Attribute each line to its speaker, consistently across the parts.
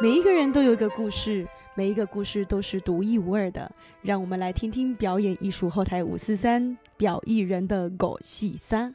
Speaker 1: 每一个人都有一个故事，每一个故事都是独一无二的。让我们来听听表演艺术后台五四三表艺人的狗戏三。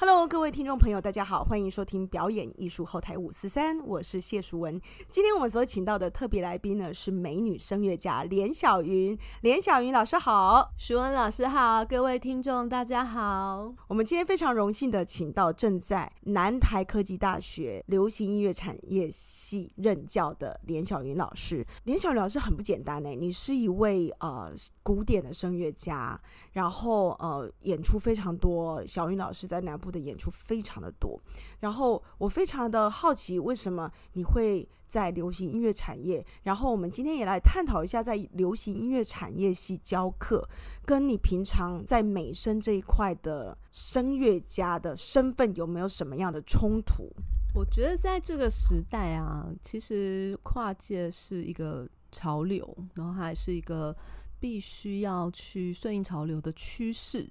Speaker 1: Hello，各位听众朋友，大家好，欢迎收听表演艺术后台五四三，我是谢淑文。今天我们所请到的特别来宾呢是美女声乐家连小云，连小云老师好，
Speaker 2: 淑文老师好，各位听众大家好。
Speaker 1: 我们今天非常荣幸的请到正在南台科技大学流行音乐产业系任教的连小云老师。连小云老师很不简单呢，你是一位呃古典的声乐家，然后呃演出非常多。小云老师在南部。的演出非常的多，然后我非常的好奇，为什么你会在流行音乐产业？然后我们今天也来探讨一下，在流行音乐产业系教课，跟你平常在美声这一块的声乐家的身份有没有什么样的冲突？
Speaker 2: 我觉得在这个时代啊，其实跨界是一个潮流，然后还是一个必须要去顺应潮流的趋势。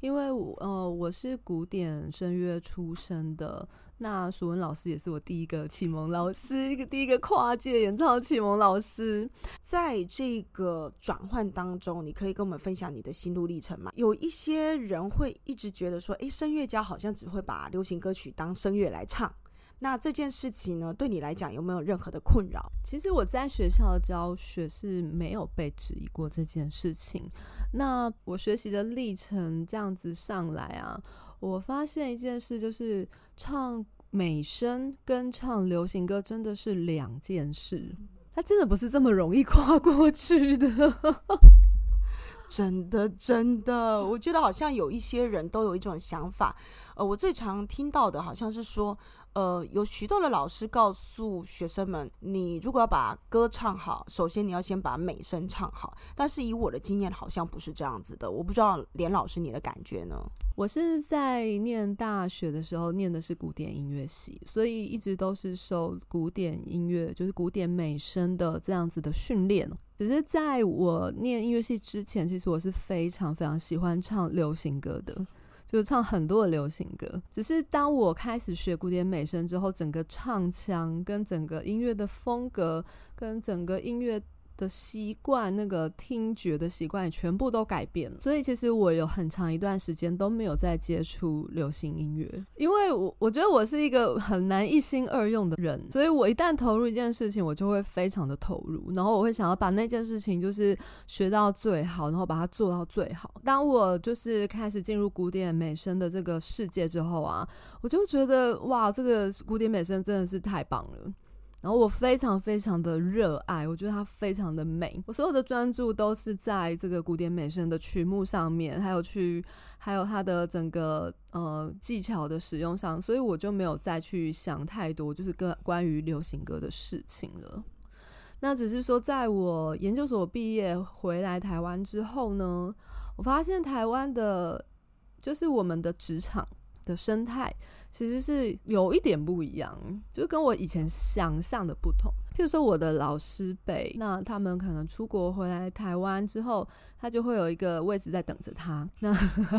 Speaker 2: 因为呃，我是古典声乐出身的，那淑文老师也是我第一个启蒙老师，一个第一个跨界演唱启蒙老师。
Speaker 1: 在这个转换当中，你可以跟我们分享你的心路历程吗？有一些人会一直觉得说，哎，声乐家好像只会把流行歌曲当声乐来唱。那这件事情呢，对你来讲有没有任何的困扰？
Speaker 2: 其实我在学校的教学是没有被质疑过这件事情。那我学习的历程这样子上来啊，我发现一件事，就是唱美声跟唱流行歌真的是两件事，它真的不是这么容易跨过去的。
Speaker 1: 真的，真的，我觉得好像有一些人都有一种想法，呃，我最常听到的好像是说。呃，有许多的老师告诉学生们，你如果要把歌唱好，首先你要先把美声唱好。但是以我的经验，好像不是这样子的。我不知道连老师你的感觉呢？
Speaker 2: 我是在念大学的时候念的是古典音乐系，所以一直都是受古典音乐，就是古典美声的这样子的训练。只是在我念音乐系之前，其实我是非常非常喜欢唱流行歌的。就唱很多的流行歌，只是当我开始学古典美声之后，整个唱腔跟整个音乐的风格跟整个音乐。的习惯，那个听觉的习惯也全部都改变了。所以其实我有很长一段时间都没有再接触流行音乐，因为我我觉得我是一个很难一心二用的人，所以我一旦投入一件事情，我就会非常的投入，然后我会想要把那件事情就是学到最好，然后把它做到最好。当我就是开始进入古典美声的这个世界之后啊，我就觉得哇，这个古典美声真的是太棒了。然后我非常非常的热爱，我觉得它非常的美。我所有的专注都是在这个古典美声的曲目上面，还有去还有它的整个呃技巧的使用上，所以我就没有再去想太多，就是跟关于流行歌的事情了。那只是说，在我研究所毕业回来台湾之后呢，我发现台湾的，就是我们的职场。的生态其实是有一点不一样，就跟我以前想象的不同。譬如说，我的老师辈，那他们可能出国回来台湾之后，他就会有一个位置在等着他。那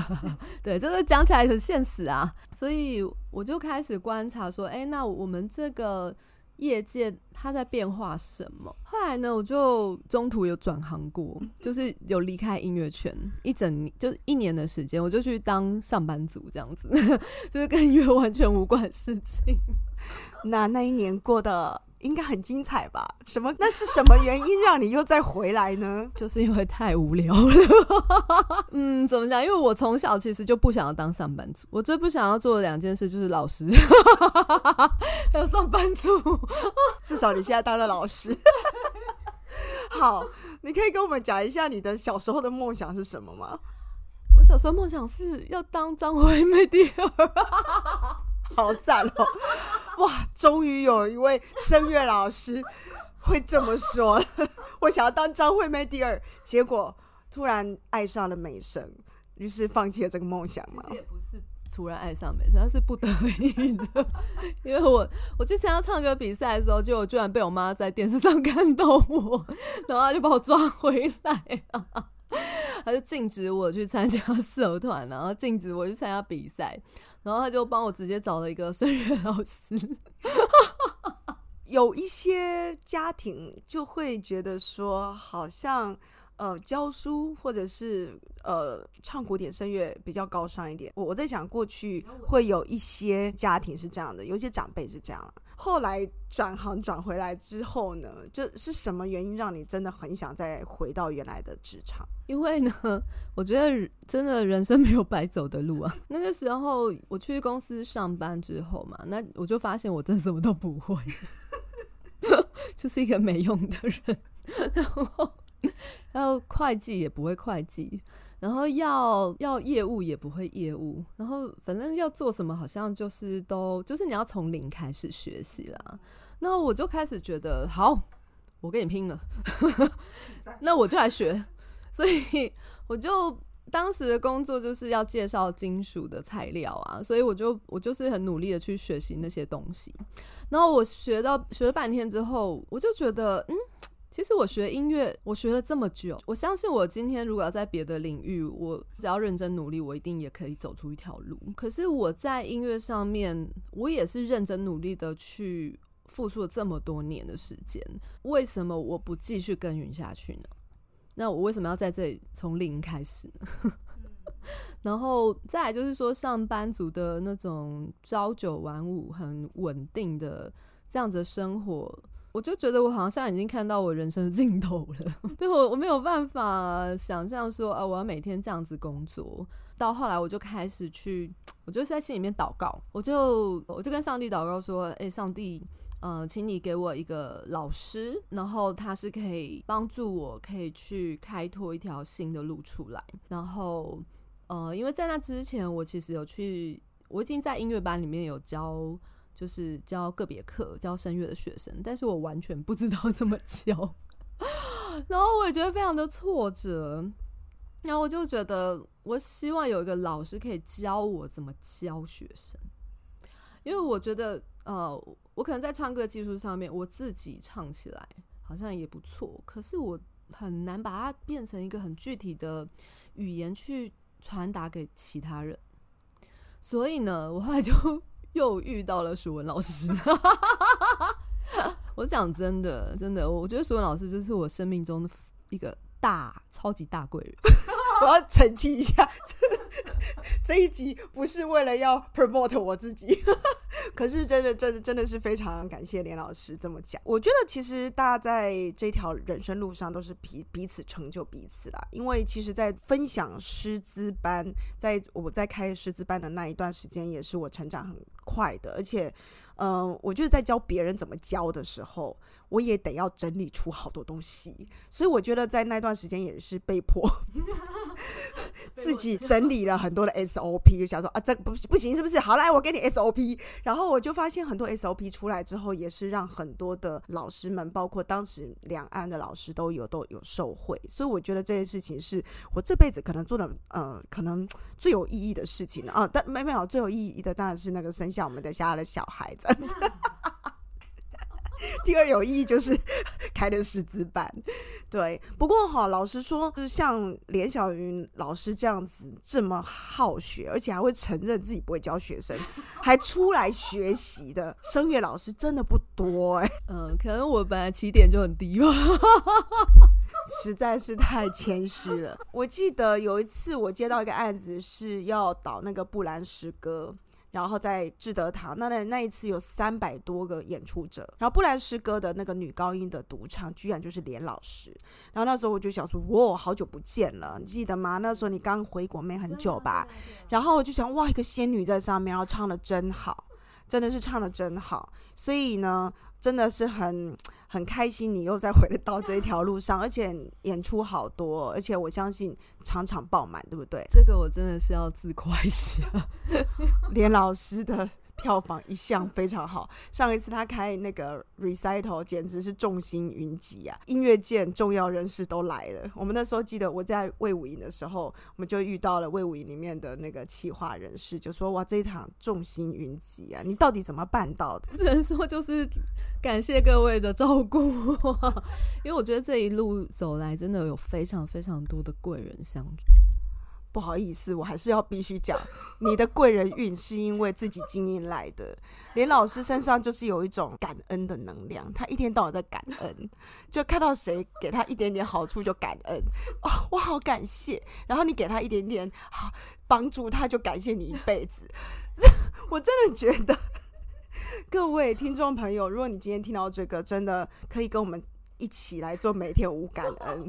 Speaker 2: 对这个讲起来很现实啊，所以我就开始观察说，哎，那我们这个。业界它在变化什么？后来呢，我就中途有转行过，就是有离开音乐圈一整就是一年的时间，我就去当上班族这样子，就是跟音乐完全无关的事情。
Speaker 1: 那那一年过得。应该很精彩吧？什么？那是什么原因让你又再回来呢？
Speaker 2: 就是因为太无聊了。嗯，怎么讲？因为我从小其实就不想要当上班族，我最不想要做的两件事就是老师，还有上班族。
Speaker 1: 至少你现在当了老师。好，你可以跟我们讲一下你的小时候的梦想是什么吗？
Speaker 2: 我小时候梦想是要当张惠妹第二。
Speaker 1: 好赞哦！哇，终于有一位声乐老师会这么说了。我想要当张惠妹第二，结果突然爱上了美声，于是放弃了这个梦想嘛？
Speaker 2: 也不是突然爱上美声，是不得已的。因为我我去参加唱歌比赛的时候，就居然被我妈在电视上看到我，然后她就把我抓回来 他就禁止我去参加 社团，然后禁止我去参加比赛，然后他就帮我直接找了一个声乐老师。
Speaker 1: 有一些家庭就会觉得说，好像呃教书或者是呃唱古典声乐比较高尚一点。我我在想，过去会有一些家庭是这样的，有一些长辈是这样。后来转行转回来之后呢，就是什么原因让你真的很想再回到原来的职场？
Speaker 2: 因为呢，我觉得真的人生没有白走的路啊。那个时候我去公司上班之后嘛，那我就发现我真的什么都不会，就是一个没用的人。然后，然后会计也不会会计。然后要要业务也不会业务，然后反正要做什么好像就是都就是你要从零开始学习啦。那我就开始觉得好，我跟你拼了，那我就来学。所以我就当时的工作就是要介绍金属的材料啊，所以我就我就是很努力的去学习那些东西。然后我学到学了半天之后，我就觉得嗯。其实我学音乐，我学了这么久，我相信我今天如果要在别的领域，我只要认真努力，我一定也可以走出一条路。可是我在音乐上面，我也是认真努力的去付出了这么多年的时间，为什么我不继续耕耘下去呢？那我为什么要在这里从零开始呢？然后再来就是说，上班族的那种朝九晚五、很稳定的这样子的生活。我就觉得我好像现在已经看到我人生的尽头了，对我我没有办法想象说啊，我要每天这样子工作。到后来我就开始去，我就在心里面祷告，我就我就跟上帝祷告说，哎，上帝，呃，请你给我一个老师，然后他是可以帮助我，可以去开拓一条新的路出来。然后，呃，因为在那之前，我其实有去，我已经在音乐班里面有教。就是教个别课，教声乐的学生，但是我完全不知道 怎么教，然后我也觉得非常的挫折，然后我就觉得，我希望有一个老师可以教我怎么教学生，因为我觉得，呃，我可能在唱歌技术上面，我自己唱起来好像也不错，可是我很难把它变成一个很具体的语言去传达给其他人，所以呢，我后来就。又遇到了舒文老师，我讲真的，真的，我觉得舒文老师就是我生命中的一个大超级大贵人。
Speaker 1: 我要澄清一下，这一集不是为了要 promote 我自己，可是真的，真的，真的是非常感谢连老师这么讲。我觉得其实大家在这条人生路上都是彼彼此成就彼此啦，因为其实，在分享师资班，在我在开师资班的那一段时间，也是我成长很快的，而且。嗯，我就是在教别人怎么教的时候，我也得要整理出好多东西，所以我觉得在那段时间也是被迫 自己整理了很多的 SOP，就想说啊，这不不行，是不是？好，来，我给你 SOP。然后我就发现很多 SOP 出来之后，也是让很多的老师们，包括当时两岸的老师都有都有受惠。所以我觉得这件事情是我这辈子可能做的呃，可能最有意义的事情啊。但没没有最有意义的，当然是那个生下我们的家的小孩子。第二有意义就是开的师资班，对。不过哈，老实说，就是像连小云老师这样子这么好学，而且还会承认自己不会教学生，还出来学习的声乐老师真的不多哎。
Speaker 2: 嗯，可能我本来起点就很低吧，
Speaker 1: 实在是太谦虚了。我记得有一次我接到一个案子，是要导那个布兰诗歌。然后在志德堂，那那那一次有三百多个演出者，然后布兰诗歌的那个女高音的独唱，居然就是连老师。然后那时候我就想说，哇，好久不见了，你记得吗？那时候你刚回国没很久吧？然后我就想，哇，一个仙女在上面，然后唱的真好，真的是唱的真好。所以呢，真的是很。很开心你又再回到这一条路上，而且演出好多，而且我相信场场爆满，对不对？
Speaker 2: 这个我真的是要自夸一下，
Speaker 1: 连老师的。票房一向非常好，上一次他开那个 recital 简直是众星云集啊！音乐界重要人士都来了。我们那时候记得我在魏武营的时候，我们就遇到了魏武营里面的那个企划人士，就说：“哇，这一场众星云集啊，你到底怎么办到的？”
Speaker 2: 只能说就是感谢各位的照顾，因为我觉得这一路走来真的有非常非常多的贵人相助。
Speaker 1: 不好意思，我还是要必须讲，你的贵人运是因为自己经营来的。连老师身上就是有一种感恩的能量，他一天到晚在感恩，就看到谁给他一点点好处就感恩，哦，我好感谢。然后你给他一点点好帮助，他就感谢你一辈子。我真的觉得，各位听众朋友，如果你今天听到这个，真的可以跟我们一起来做每天无感恩。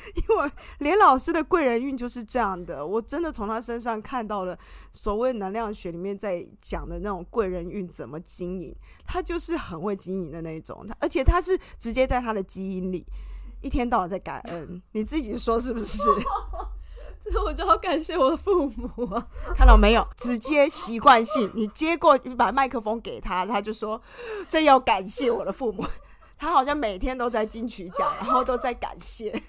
Speaker 1: 因为连老师的贵人运就是这样的，我真的从他身上看到了所谓能量学里面在讲的那种贵人运怎么经营，他就是很会经营的那种，他而且他是直接在他的基因里，一天到晚在感恩，你自己说是不是？
Speaker 2: 这我就要感谢我的父母啊，
Speaker 1: 看到没有？直接习惯性，你接过把麦克风给他，他就说这要感谢我的父母，他好像每天都在金曲奖，然后都在感谢。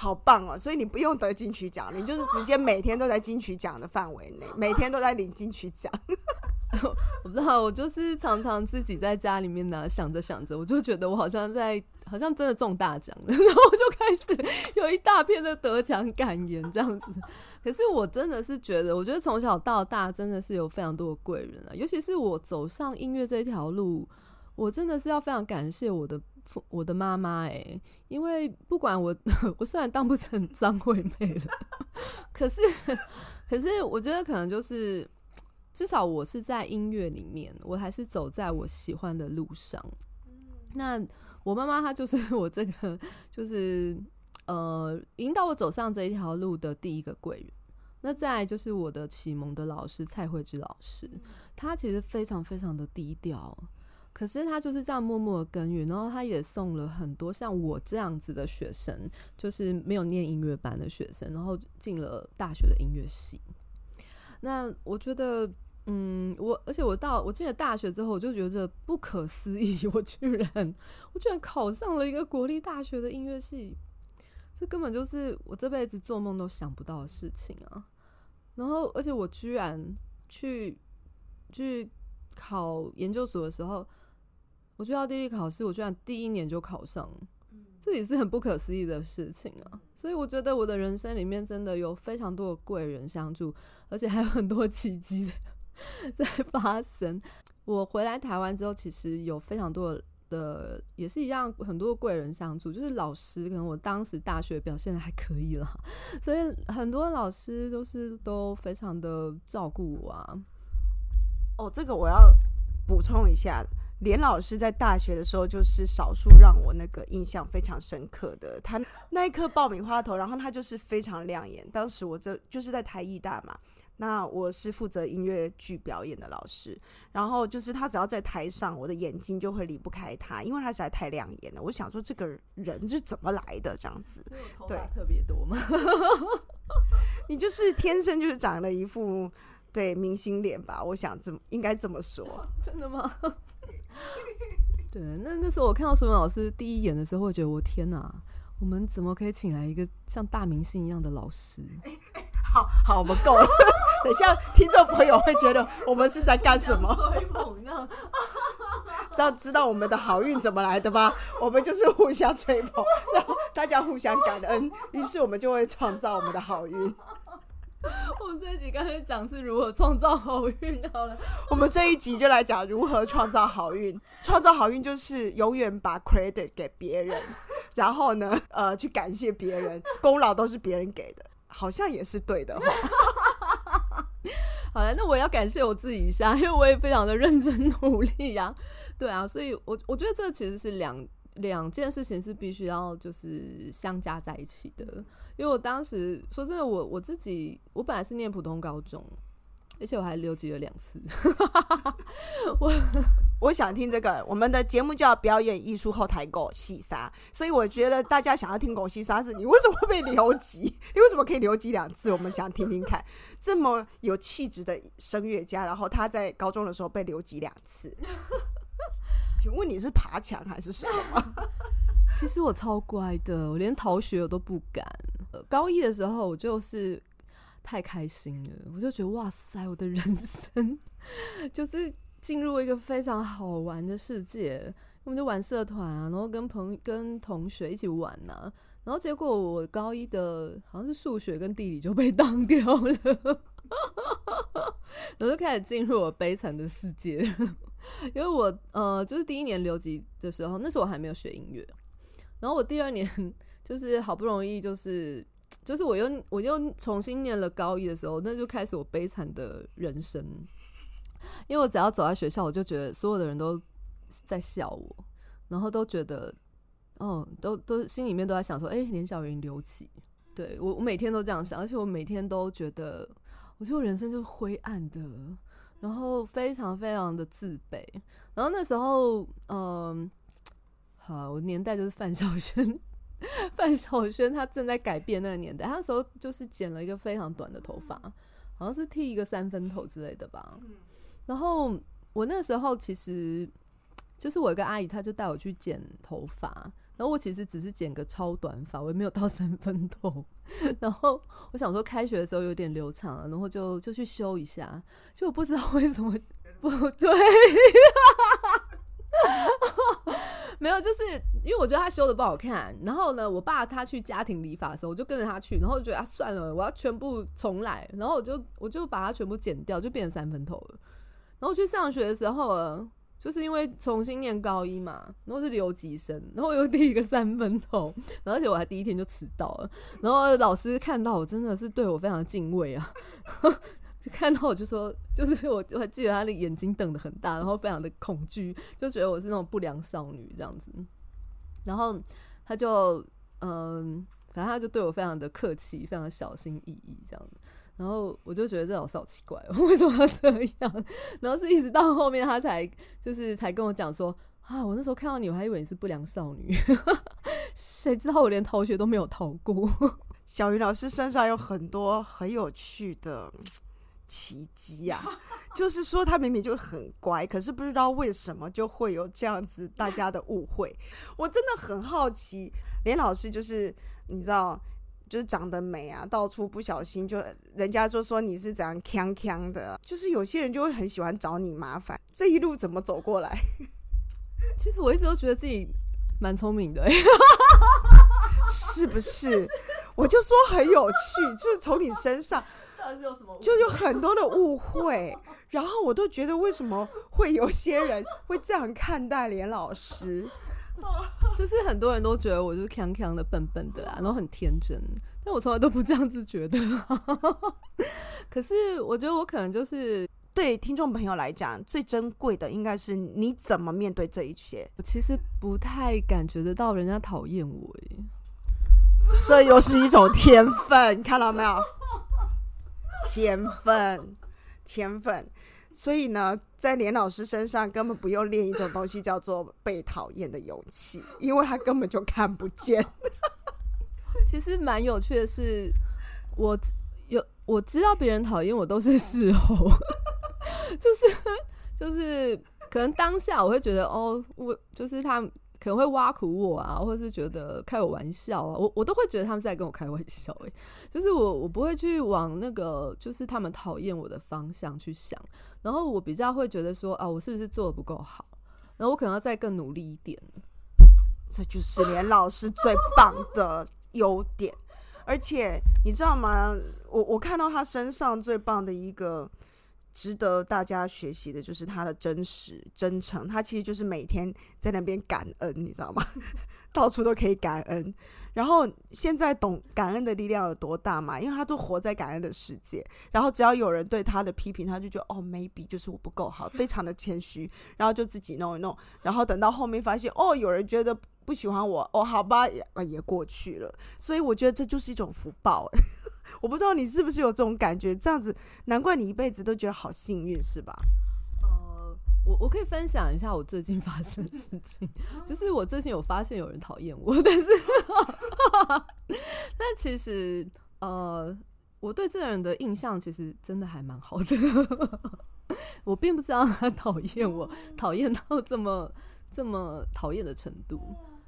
Speaker 1: 好棒哦！所以你不用得金曲奖，你就是直接每天都在金曲奖的范围内，每天都在领金曲奖。
Speaker 2: 我不知道，我就是常常自己在家里面呢，想着想着，我就觉得我好像在，好像真的中大奖了，然后我就开始有一大片的得奖感言这样子。可是我真的是觉得，我觉得从小到大真的是有非常多的贵人啊，尤其是我走上音乐这一条路，我真的是要非常感谢我的父。我的妈妈哎，因为不管我，我虽然当不成 张惠妹了，可是，可是我觉得可能就是，至少我是在音乐里面，我还是走在我喜欢的路上。那我妈妈她就是 我这个，就是呃，引导我走上这一条路的第一个贵人。那再就是我的启蒙的老师蔡慧芝老师，她其实非常非常的低调。可是他就是这样默默的耕耘，然后他也送了很多像我这样子的学生，就是没有念音乐班的学生，然后进了大学的音乐系。那我觉得，嗯，我而且我到我进了大学之后，我就觉得不可思议，我居然我居然考上了一个国立大学的音乐系，这根本就是我这辈子做梦都想不到的事情啊！然后，而且我居然去去考研究所的时候。我去奥地利考试，我居然第一年就考上，这也是很不可思议的事情啊！所以我觉得我的人生里面真的有非常多的贵人相助，而且还有很多奇迹在 发生。我回来台湾之后，其实有非常多的，也是一样，很多贵人相助，就是老师，可能我当时大学表现的还可以啦，所以很多老师都是都非常的照顾我啊。
Speaker 1: 哦，这个我要补充一下。连老师在大学的时候，就是少数让我那个印象非常深刻的。他那一颗爆米花头，然后他就是非常亮眼。当时我这就是在台艺大嘛，那我是负责音乐剧表演的老师，然后就是他只要在台上，我的眼睛就会离不开他，因为他实在太亮眼了。我想说，这个人是怎么来的？这样子，
Speaker 2: 对，特别多吗？
Speaker 1: 你就是天生就是长了一副对明星脸吧？我想这么应该这么说，
Speaker 2: 真的吗？对，那那时候我看到苏文老师第一眼的时候，会觉得我天哪，我们怎么可以请来一个像大明星一样的老师？
Speaker 1: 好好，我们够了。等下听众朋友会觉得我们是在干什么？
Speaker 2: 吹捧呢？
Speaker 1: 知道知道我们的好运怎么来的吧？我们就是互相吹捧，然后大家互相感恩，于是我们就会创造我们的好运。
Speaker 2: 我们这一集刚才讲是如何创造好运，好了，
Speaker 1: 我们这一集就来讲如何创造好运。创造好运就是永远把 credit 给别人，然后呢，呃，去感谢别人，功劳都是别人给的，好像也是对的。
Speaker 2: 好了，那我要感谢我自己一下，因为我也非常的认真努力呀。对啊，所以我我觉得这其实是两。两件事情是必须要就是相加在一起的，因为我当时说真的，我我自己我本来是念普通高中，而且我还留级了两次。
Speaker 1: 我我想听这个，我们的节目叫表演艺术后台狗戏杀，所以我觉得大家想要听狗戏杀是你为什么会被留级？你为什么可以留级两次？我们想听听看，这么有气质的声乐家，然后他在高中的时候被留级两次。请问你是爬墙还是什么？
Speaker 2: 其实我超乖的，我连逃学我都不敢。呃高一的时候，我就是太开心了，我就觉得哇塞，我的人生 就是进入一个非常好玩的世界。我们就玩社团啊，然后跟朋跟同学一起玩呐，然然后结果我高一的好像是数学跟地理就被当掉了，我就开始进入我悲惨的世界。因为我呃，就是第一年留级的时候，那时候我还没有学音乐，然后我第二年就是好不容易就是就是我又我又重新念了高一的时候，那就开始我悲惨的人生。因为我只要走在学校，我就觉得所有的人都在笑我，然后都觉得哦，都都心里面都在想说，哎，连小云留级，对我我每天都这样想，而且我每天都觉得，我觉得我人生就灰暗的。然后非常非常的自卑，然后那时候，嗯，好，我年代就是范晓萱，范晓萱她正在改变那个年代，她那时候就是剪了一个非常短的头发，好像是剃一个三分头之类的吧。然后我那时候其实就是我一个阿姨，她就带我去剪头发。然后我其实只是剪个超短发，我也没有到三分头。然后我想说开学的时候有点流畅了，然后就就去修一下。就我不知道为什么不 对，没有，就是因为我觉得他修的不好看。然后呢，我爸他去家庭理发的时候，我就跟着他去，然后觉得啊算了，我要全部重来。然后我就我就把它全部剪掉，就变成三分头了。然后去上学的时候。就是因为重新念高一嘛，然后是留级生，然后又第一个三分头，然后而且我还第一天就迟到了，然后老师看到我真的是对我非常的敬畏啊，就看到我就说，就是我我还记得他的眼睛瞪得很大，然后非常的恐惧，就觉得我是那种不良少女这样子，然后他就嗯，反正他就对我非常的客气，非常的小心翼翼这样。然后我就觉得这老师好奇怪，为什么要这样？然后是一直到后面他才就是才跟我讲说啊，我那时候看到你，我还以为你是不良少女，谁知道我连逃学都没有逃过。
Speaker 1: 小鱼老师身上有很多很有趣的奇迹呀，就是说他明明就很乖，可是不知道为什么就会有这样子大家的误会。我真的很好奇，连老师就是你知道。就是长得美啊，到处不小心就人家就说你是怎样锵锵的，就是有些人就会很喜欢找你麻烦。这一路怎么走过来？
Speaker 2: 其实我一直都觉得自己蛮聪明的，
Speaker 1: 是不是？我就说很有趣，就是从你身上 就有很多的误会，然后我都觉得为什么会有些人会这样看待连老师？
Speaker 2: 就是很多人都觉得我就是康康的、笨笨的啊，然后很天真，但我从来都不这样子觉得。可是我觉得我可能就是
Speaker 1: 对听众朋友来讲最珍贵的，应该是你怎么面对这一切。
Speaker 2: 我其实不太感觉得到人家讨厌我，哎，
Speaker 1: 这又是一种天分，你看到没有？天分，天分。所以呢，在连老师身上根本不用练一种东西，叫做被讨厌的勇气，因为他根本就看不见。
Speaker 2: 其实蛮有趣的是，我有我知道别人讨厌我都是事后，就是就是可能当下我会觉得哦，我就是他。可能会挖苦我啊，或者是觉得开我玩笑啊，我我都会觉得他们在跟我开玩笑。诶，就是我我不会去往那个就是他们讨厌我的方向去想，然后我比较会觉得说啊，我是不是做的不够好，然后我可能要再更努力一点。
Speaker 1: 这就是连老师最棒的优点，而且你知道吗？我我看到他身上最棒的一个。值得大家学习的就是他的真实、真诚。他其实就是每天在那边感恩，你知道吗？到处都可以感恩。然后现在懂感恩的力量有多大嘛？因为他都活在感恩的世界。然后只要有人对他的批评，他就觉得哦，maybe 就是我不够好，非常的谦虚，然后就自己弄一弄。然后等到后面发现哦，有人觉得不喜欢我，哦，好吧，也也过去了。所以我觉得这就是一种福报。我不知道你是不是有这种感觉，这样子难怪你一辈子都觉得好幸运，是吧？
Speaker 2: 呃，我我可以分享一下我最近发生的事情，就是我最近有发现有人讨厌我，但是，但其实呃，我对这个人的印象其实真的还蛮好的，我并不知道他讨厌我，讨厌到这么这么讨厌的程度，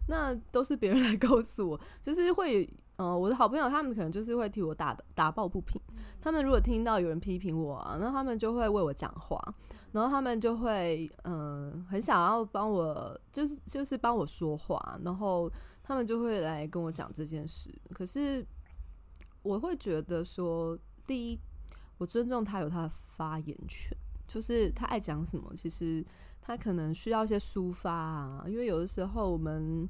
Speaker 2: 那都是别人来告诉我，就是会。嗯，我的好朋友他们可能就是会替我打打抱不平。他们如果听到有人批评我啊，那他们就会为我讲话，然后他们就会嗯，很想要帮我，就是就是帮我说话，然后他们就会来跟我讲这件事。可是我会觉得说，第一，我尊重他有他的发言权，就是他爱讲什么，其实他可能需要一些抒发啊，因为有的时候我们。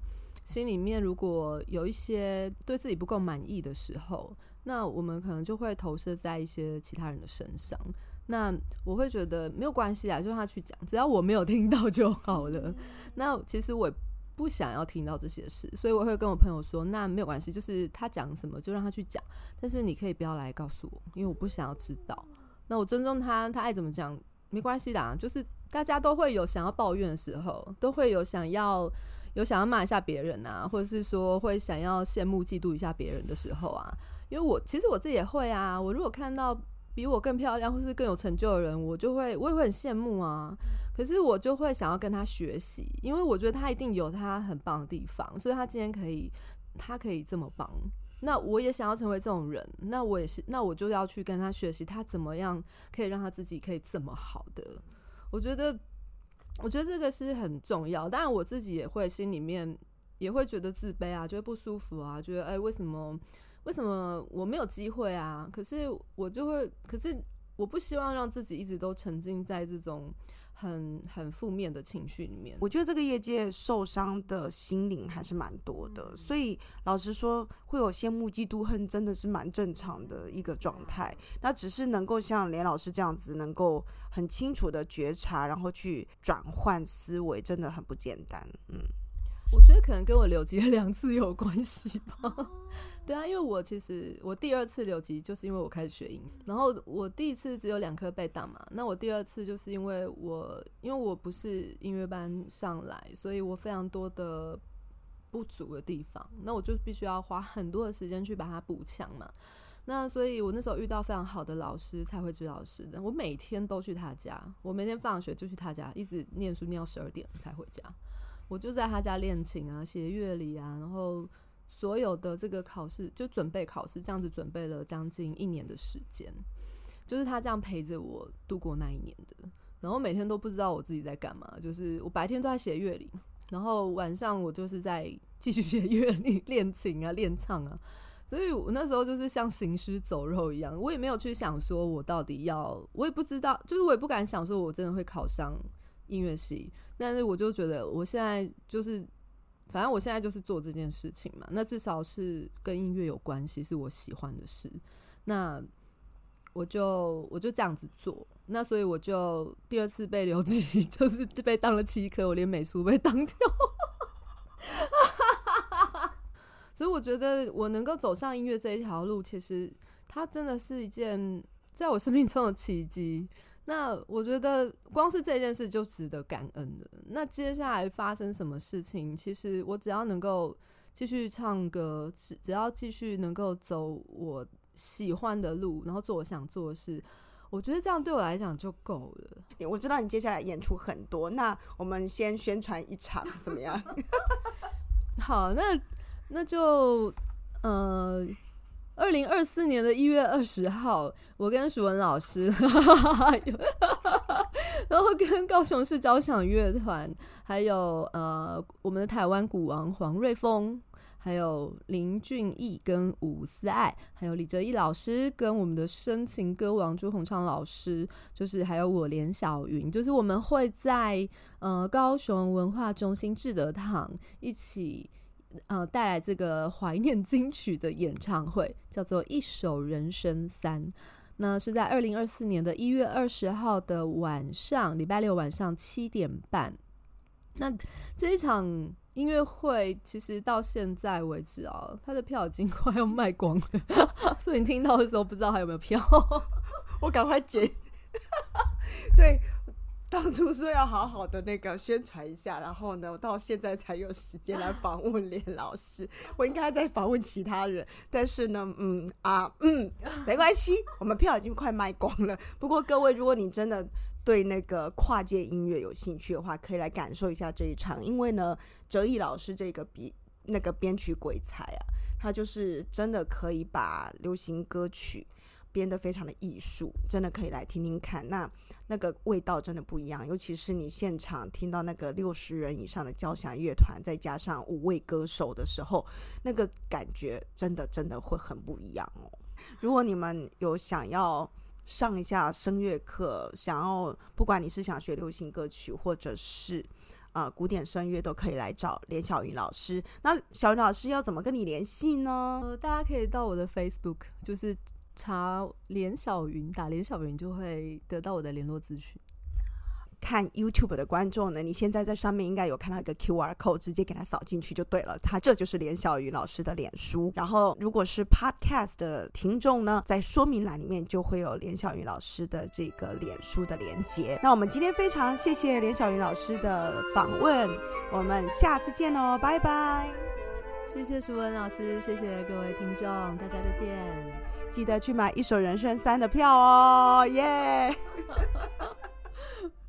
Speaker 2: 心里面如果有一些对自己不够满意的时候，那我们可能就会投射在一些其他人的身上。那我会觉得没有关系啊，就让他去讲，只要我没有听到就好了。那其实我不想要听到这些事，所以我会跟我朋友说，那没有关系，就是他讲什么就让他去讲，但是你可以不要来告诉我，因为我不想要知道。那我尊重他，他爱怎么讲没关系的，就是大家都会有想要抱怨的时候，都会有想要。有想要骂一下别人啊，或者是说会想要羡慕嫉妒一下别人的时候啊，因为我其实我自己也会啊。我如果看到比我更漂亮或是更有成就的人，我就会我也会很羡慕啊。可是我就会想要跟他学习，因为我觉得他一定有他很棒的地方，所以他今天可以他可以这么棒。那我也想要成为这种人，那我也是，那我就要去跟他学习，他怎么样可以让他自己可以这么好的。我觉得。我觉得这个是很重要，当然我自己也会心里面也会觉得自卑啊，觉得不舒服啊，觉得哎，为什么为什么我没有机会啊？可是我就会，可是我不希望让自己一直都沉浸在这种。很很负面的情绪里面，
Speaker 1: 我觉得这个业界受伤的心灵还是蛮多的，所以老实说，会有羡慕、嫉妒、恨，真的是蛮正常的一个状态。那只是能够像连老师这样子，能够很清楚的觉察，然后去转换思维，真的很不简单。嗯。
Speaker 2: 我觉得可能跟我留级两次有关系吧。对啊，因为我其实我第二次留级就是因为我开始学音，然后我第一次只有两科被档嘛，那我第二次就是因为我因为我不是音乐班上来，所以我非常多的不足的地方，那我就必须要花很多的时间去把它补强嘛。那所以我那时候遇到非常好的老师，蔡慧芝老师的，我每天都去他家，我每天放学就去他家，一直念书念到十二点才回家。我就在他家练琴啊，写乐理啊，然后所有的这个考试就准备考试，这样子准备了将近一年的时间，就是他这样陪着我度过那一年的。然后每天都不知道我自己在干嘛，就是我白天都在写乐理，然后晚上我就是在继续写乐理、练琴啊、练唱啊。所以我那时候就是像行尸走肉一样，我也没有去想说我到底要，我也不知道，就是我也不敢想说我真的会考上。音乐系，但是我就觉得我现在就是，反正我现在就是做这件事情嘛，那至少是跟音乐有关系，是我喜欢的事，那我就我就这样子做，那所以我就第二次被留级，就是被当了七科，我连美术被当掉，所以我觉得我能够走上音乐这一条路，其实它真的是一件在我生命中的奇迹。那我觉得光是这件事就值得感恩的。那接下来发生什么事情，其实我只要能够继续唱歌，只只要继续能够走我喜欢的路，然后做我想做的事，我觉得这样对我来讲就够了。
Speaker 1: 我知道你接下来演出很多，那我们先宣传一场怎么样？
Speaker 2: 好，那那就呃。二零二四年的一月二十号，我跟淑文老师，然后跟高雄市交响乐团，还有呃我们的台湾鼓王黄瑞峰，还有林俊逸跟伍思爱，还有李哲毅老师，跟我们的深情歌王朱鸿昌老师，就是还有我连小云，就是我们会在呃高雄文化中心志德堂一起。呃，带来这个怀念金曲的演唱会，叫做《一首人生三》。那是在二零二四年的一月二十号的晚上，礼拜六晚上七点半。那这一场音乐会，其实到现在为止啊，他的票已经快要卖光了。所以你听到的时候，不知道还有没有票？
Speaker 1: 我赶快剪。对。当初说要好好的那个宣传一下，然后呢，我到现在才有时间来访问连老师。我应该在访问其他人，但是呢，嗯啊，嗯，没关系，我们票已经快卖光了。不过各位，如果你真的对那个跨界音乐有兴趣的话，可以来感受一下这一场，因为呢，哲毅老师这个比那个编曲鬼才啊，他就是真的可以把流行歌曲编得非常的艺术，真的可以来听听看。那那个味道真的不一样，尤其是你现场听到那个六十人以上的交响乐团，再加上五位歌手的时候，那个感觉真的真的会很不一样哦。如果你们有想要上一下声乐课，想要不管你是想学流行歌曲，或者是啊古典声乐，都可以来找连小云老师。那小云老师要怎么跟你联系呢？
Speaker 2: 呃，大家可以到我的 Facebook，就是查连小云，打连小云就会得到我的联络资讯。
Speaker 1: 看 YouTube 的观众呢，你现在在上面应该有看到一个 QR code，直接给他扫进去就对了。他这就是连小云老师的脸书。然后，如果是 Podcast 的听众呢，在说明栏里面就会有连小云老师的这个脸书的连接。那我们今天非常谢谢连小云老师的访问，我们下次见哦，拜拜。
Speaker 2: 谢谢舒文老师，谢谢各位听众，大家再见。
Speaker 1: 记得去买《一首人生三》的票哦，耶！